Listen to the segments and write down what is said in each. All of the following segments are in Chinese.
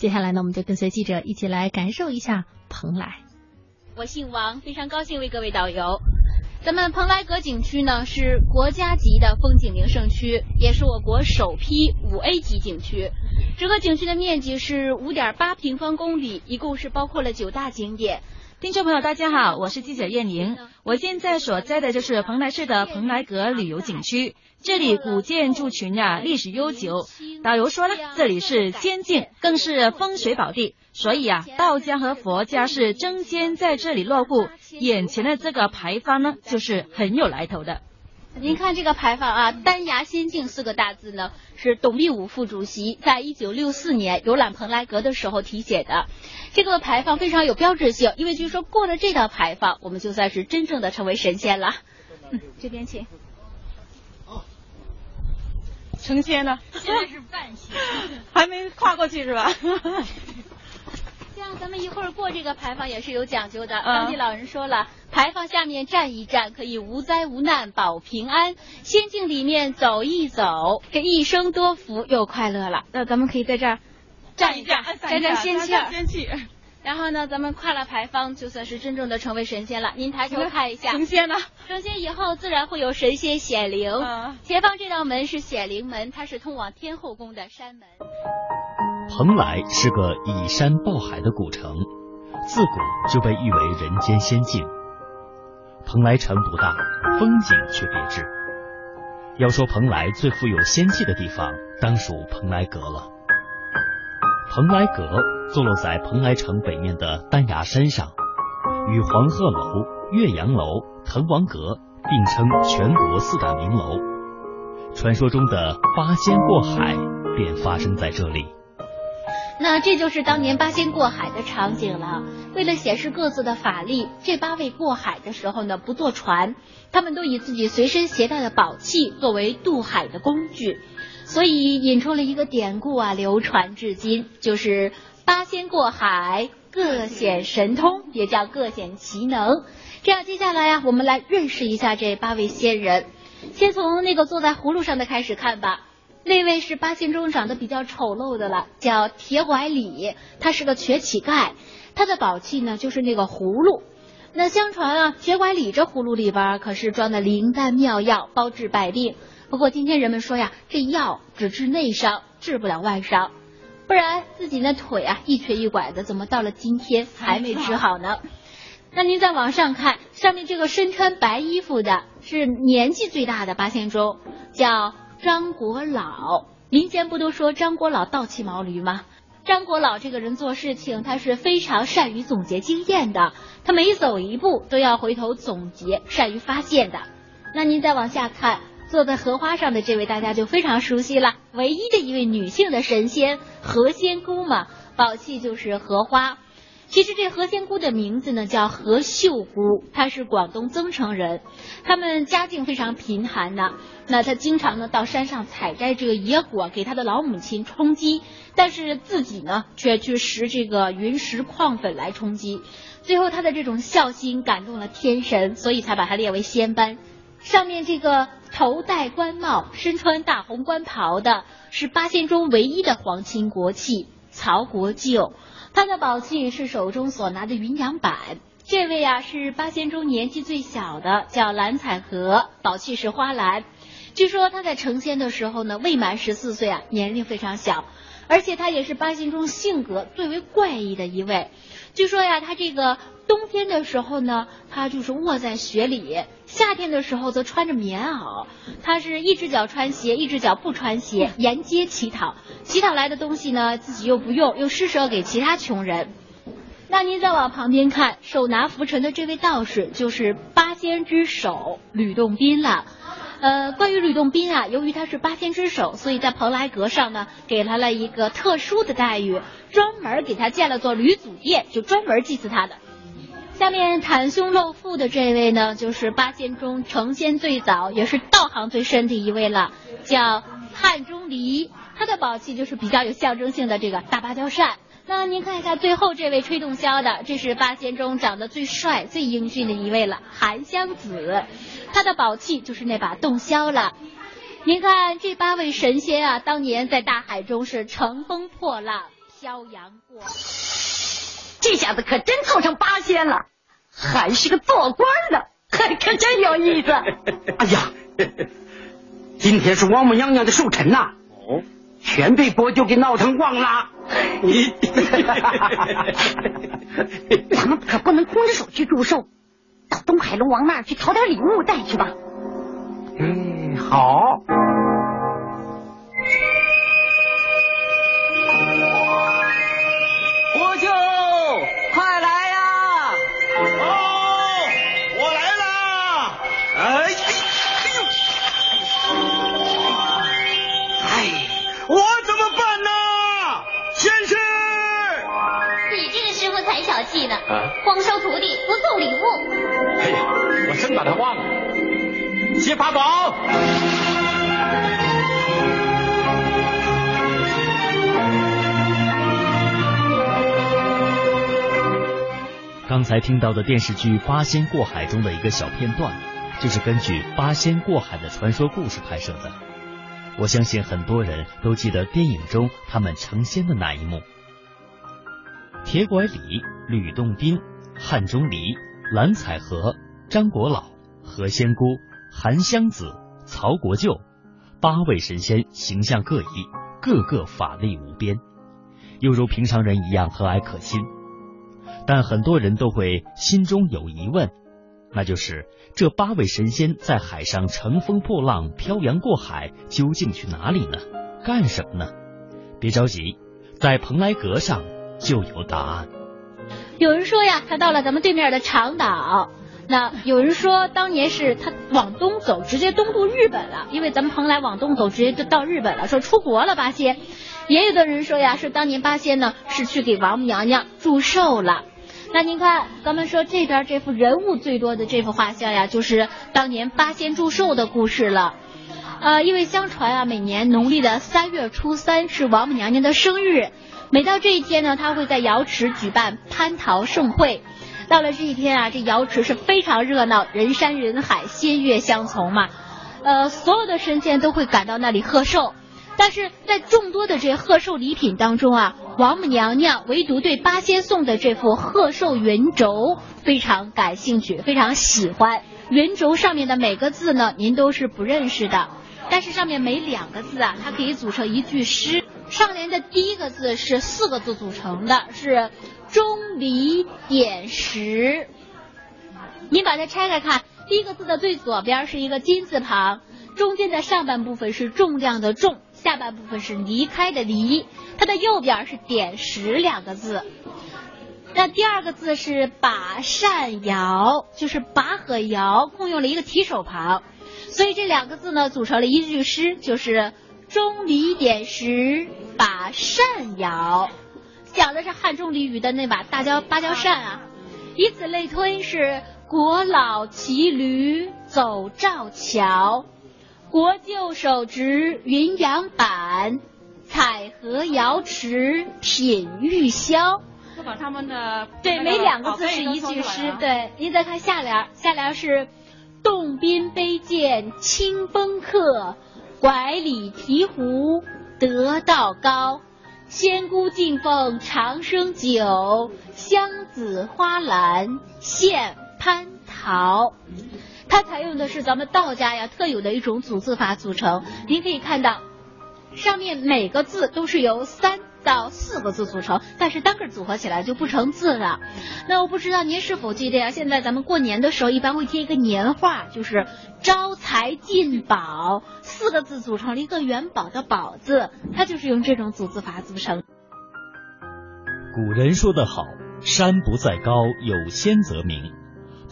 接下来呢，我们就跟随记者一起来感受一下蓬莱。我姓王，非常高兴为各位导游。咱们蓬莱阁景区呢是国家级的风景名胜区，也是我国首批五 A 级景区。整个景区的面积是五点八平方公里，一共是包括了九大景点。听众朋友，大家好，我是记者燕宁。我现在所在的就是蓬莱市的蓬莱阁旅游景区，这里古建筑群呀，历史悠久。导游说了，这里是仙境，更是风水宝地，所以啊，道家和佛家是争先在这里落户。眼前的这个牌坊呢，就是很有来头的。您看这个牌坊啊，“丹崖仙境”四个大字呢，是董必武副主席在一九六四年游览蓬莱阁的时候题写的。这个牌坊非常有标志性，因为据说过了这道牌坊，我们就算是真正的成为神仙了。嗯，这边请。成仙呢，现在是半仙，还没跨过去是吧？像咱们一会儿过这个牌坊也是有讲究的。当地老人说了，牌坊下面站一站，可以无灾无难保平安；仙境里面走一走，这一生多福又快乐了。那咱们可以在这儿站一站，沾沾仙气仙气。然后呢，咱们跨了牌坊，就算是真正的成为神仙了。您抬头看一下，成仙了。成仙以后，自然会有神仙显灵。前方这道门是显灵门，它是通往天后宫的山门。蓬莱是个依山抱海的古城，自古就被誉为人间仙境。蓬莱城不大，风景却别致。要说蓬莱最富有仙气的地方，当属蓬莱阁了。蓬莱阁坐落在蓬莱城北面的丹崖山上，与黄鹤楼、岳阳楼、滕王阁并称全国四大名楼。传说中的八仙过海便发生在这里。那这就是当年八仙过海的场景了。为了显示各自的法力，这八位过海的时候呢，不坐船，他们都以自己随身携带的宝器作为渡海的工具。所以引出了一个典故啊，流传至今，就是八仙过海各显神通，也叫各显其能。这样，接下来呀，我们来认识一下这八位仙人。先从那个坐在葫芦上的开始看吧。那位是八仙中长得比较丑陋的了，叫铁拐李，他是个瘸乞丐，他的宝器呢就是那个葫芦。那相传啊，铁拐李这葫芦里边可是装的灵丹妙药，包治百病。不过今天人们说呀，这药只治内伤，治不了外伤。不然自己那腿啊一瘸一拐的，怎么到了今天还没治好呢？那您再往上看，上面这个身穿白衣服的是年纪最大的八仙中，叫张国老。民间不都说张国老倒骑毛驴吗？张国老这个人做事情，他是非常善于总结经验的，他每走一步都要回头总结，善于发现的。那您再往下看。坐在荷花上的这位，大家就非常熟悉了。唯一的一位女性的神仙，何仙姑嘛，宝器就是荷花。其实这何仙姑的名字呢叫何秀姑，她是广东增城人，他们家境非常贫寒的。那她经常呢到山上采摘这个野果，给她的老母亲充饥，但是自己呢却去拾这个云石矿粉来充饥。最后她的这种孝心感动了天神，所以才把她列为仙班。上面这个。头戴官帽、身穿大红官袍的是八仙中唯一的皇亲国戚曹国舅，他的宝器是手中所拿的云阳板。这位啊是八仙中年纪最小的，叫蓝采和，宝器是花篮。据说他在成仙的时候呢，未满十四岁啊，年龄非常小，而且他也是八仙中性格最为怪异的一位。据说呀，他这个冬天的时候呢，他就是卧在雪里。夏天的时候则穿着棉袄，他是一只脚穿鞋，一只脚不穿鞋，沿街乞讨，乞讨来的东西呢自己又不用，又施舍给其他穷人。那您再往旁边看，手拿拂尘的这位道士就是八仙之首吕洞宾了。呃，关于吕洞宾啊，由于他是八仙之首，所以在蓬莱阁上呢给他了一个特殊的待遇，专门给他建了座吕祖殿，就专门祭祀他的。下面袒胸露腹的这位呢，就是八仙中成仙最早，也是道行最深的一位了，叫汉钟离。他的宝器就是比较有象征性的这个大芭蕉扇。那您看一下最后这位吹洞箫的，这是八仙中长得最帅、最英俊的一位了，韩湘子。他的宝器就是那把洞箫了。您看这八位神仙啊，当年在大海中是乘风破浪。漂洋过。这下子可真凑成八仙了，还是个做官的，可真有意思。哎呀，今天是王母娘娘的寿辰呐，哦，全被伯舅给闹腾忘了。你，咱们可不能空着手去祝寿，到东海龙王那儿去讨点礼物带去吧。嗯，好。光收徒弟不送礼物。哎呀，我真把他忘了。接法宝。刚才听到的电视剧《八仙过海》中的一个小片段，就是根据八仙过海的传说故事拍摄的。我相信很多人都记得电影中他们成仙的那一幕。铁拐李、吕洞宾、汉钟离、蓝采和、张果老、何仙姑、韩湘子、曹国舅，八位神仙形象各异，个个法力无边，又如平常人一样和蔼可亲。但很多人都会心中有疑问，那就是这八位神仙在海上乘风破浪、漂洋过海，究竟去哪里呢？干什么呢？别着急，在蓬莱阁上。就有答案。有人说呀，他到了咱们对面的长岛。那有人说，当年是他往东走，直接东渡日本了，因为咱们蓬莱往东走，直接就到日本了，说出国了八仙。也有的人说呀，是当年八仙呢是去给王母娘娘祝寿了。那您看，咱们说这边这幅人物最多的这幅画像呀，就是当年八仙祝寿的故事了。呃，因为相传啊，每年农历的三月初三是王母娘娘的生日。每到这一天呢，他会在瑶池举办蟠桃盛会。到了这一天啊，这瑶池是非常热闹，人山人海，仙乐相从嘛。呃，所有的神仙都会赶到那里贺寿。但是在众多的这贺寿礼品当中啊，王母娘娘唯独对八仙送的这副贺寿圆轴非常感兴趣，非常喜欢。圆轴上面的每个字呢，您都是不认识的，但是上面每两个字啊，它可以组成一句诗。上联的第一个字是四个字组成的，是钟离点石。您把它拆开看，第一个字的最左边是一个金字旁，中间的上半部分是重量的重，下半部分是离开的离，它的右边是点石两个字。那第二个字是把扇摇，就是把和摇共用了一个提手旁，所以这两个字呢组成了一句诗，就是。钟离点石把扇摇，讲的是汉钟离与的那把大蕉芭蕉扇啊。以此类推，是国老骑驴走赵桥，国舅手执云阳板，采荷瑶池品玉箫。就把他们的对每两个字是一句诗。对，您再看下联，下联是洞宾杯见清风客。拐李提壶得道高，仙姑敬奉长生酒，香紫花篮献蟠桃。它采用的是咱们道家呀特有的一种组字法组成，您可以看到，上面每个字都是由三。到四个字组成，但是单个组合起来就不成字了。那我不知道您是否记得呀？现在咱们过年的时候一般会贴一个年画，就是招财进宝，四个字组成了一个元宝的宝字，它就是用这种组字法组成。古人说得好，山不在高，有仙则名。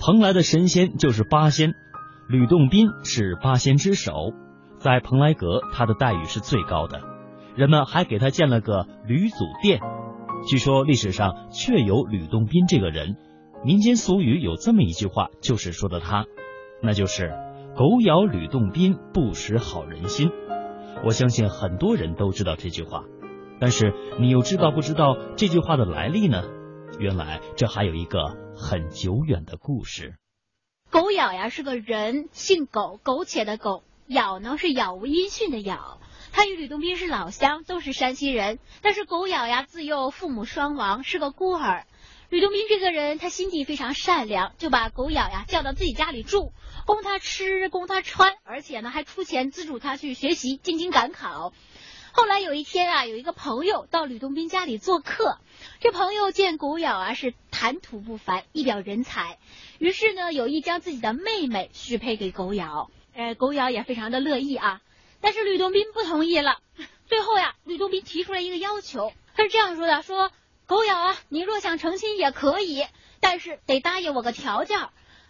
蓬莱的神仙就是八仙，吕洞宾是八仙之首，在蓬莱阁他的待遇是最高的。人们还给他建了个吕祖殿，据说历史上确有吕洞宾这个人。民间俗语有这么一句话，就是说的他，那就是“狗咬吕洞宾，不识好人心”。我相信很多人都知道这句话，但是你又知道不知道这句话的来历呢？原来这还有一个很久远的故事。狗咬呀是个人，姓苟，苟且的苟；咬呢是杳无音讯的杳。他与吕洞宾是老乡，都是山西人。但是狗咬呀，自幼父母双亡，是个孤儿。吕洞宾这个人，他心地非常善良，就把狗咬呀叫到自己家里住，供他吃，供他穿，而且呢还出钱资助他去学习，进京赶考。后来有一天啊，有一个朋友到吕洞宾家里做客，这朋友见狗咬啊是谈吐不凡，一表人才，于是呢有意将自己的妹妹许配给狗咬。呃，狗咬也非常的乐意啊，但是吕洞宾不同意了。最后呀，吕洞宾提出了一个要求，他是这样说的：说。狗咬啊，你若想成亲也可以，但是得答应我个条件。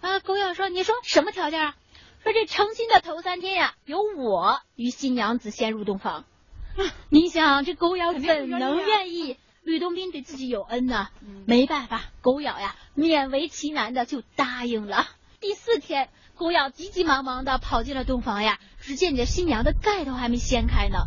啊，狗咬说：“你说什么条件啊？”说这成亲的头三天呀，由我与新娘子先入洞房。你想这狗咬怎能愿意？吕洞宾对自己有恩呢，没办法，狗咬呀，勉为其难的就答应了。第四天，狗咬急急忙忙的跑进了洞房呀，只见这新娘的盖头还没掀开呢。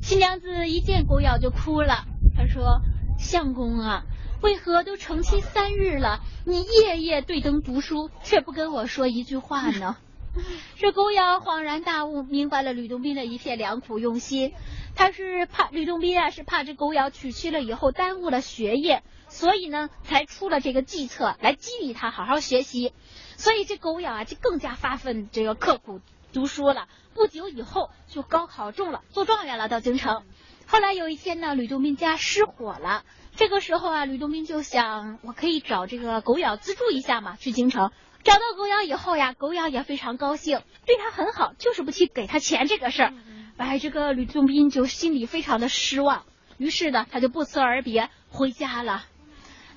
新娘子一见狗咬就哭了，她说。相公啊，为何都成亲三日了，你夜夜对灯读书，却不跟我说一句话呢？这狗咬恍然大悟，明白了吕洞宾的一片良苦用心。他是怕吕洞宾啊，是怕这狗咬娶妻了以后耽误了学业，所以呢，才出了这个计策来激励他好好学习。所以这狗咬啊，就更加发奋这个刻苦读书了。不久以后就高考中了，做状元了，到京城。后来有一天呢，吕洞宾家失火了。这个时候啊，吕洞宾就想，我可以找这个狗咬资助一下嘛，去京城。找到狗咬以后呀，狗咬也非常高兴，对他很好，就是不去给他钱这个事儿。哎，这个吕洞宾就心里非常的失望，于是呢，他就不辞而别回家了。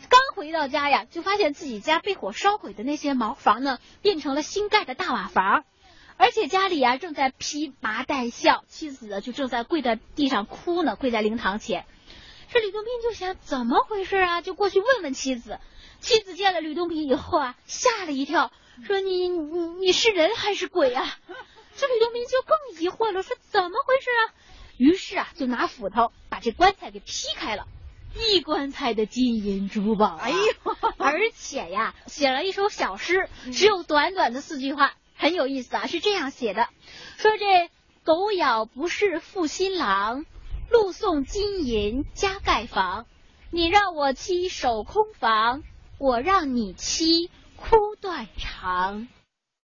刚回到家呀，就发现自己家被火烧毁的那些茅房呢，变成了新盖的大瓦房。而且家里啊正在披麻戴孝，妻子就正在跪在地上哭呢，跪在灵堂前。这吕洞宾就想怎么回事啊，就过去问问妻子。妻子见了吕洞宾以后啊，吓了一跳，说：“你你你是人还是鬼啊？”这李东明就更疑惑了，说：“怎么回事啊？”于是啊，就拿斧头把这棺材给劈开了，一棺材的金银珠宝。哎呦，而且呀，写了一首小诗，只有短短的四句话。很有意思啊，是这样写的：说这狗咬不是负心郎，路送金银加盖房。你让我妻守空房，我让你妻哭断肠。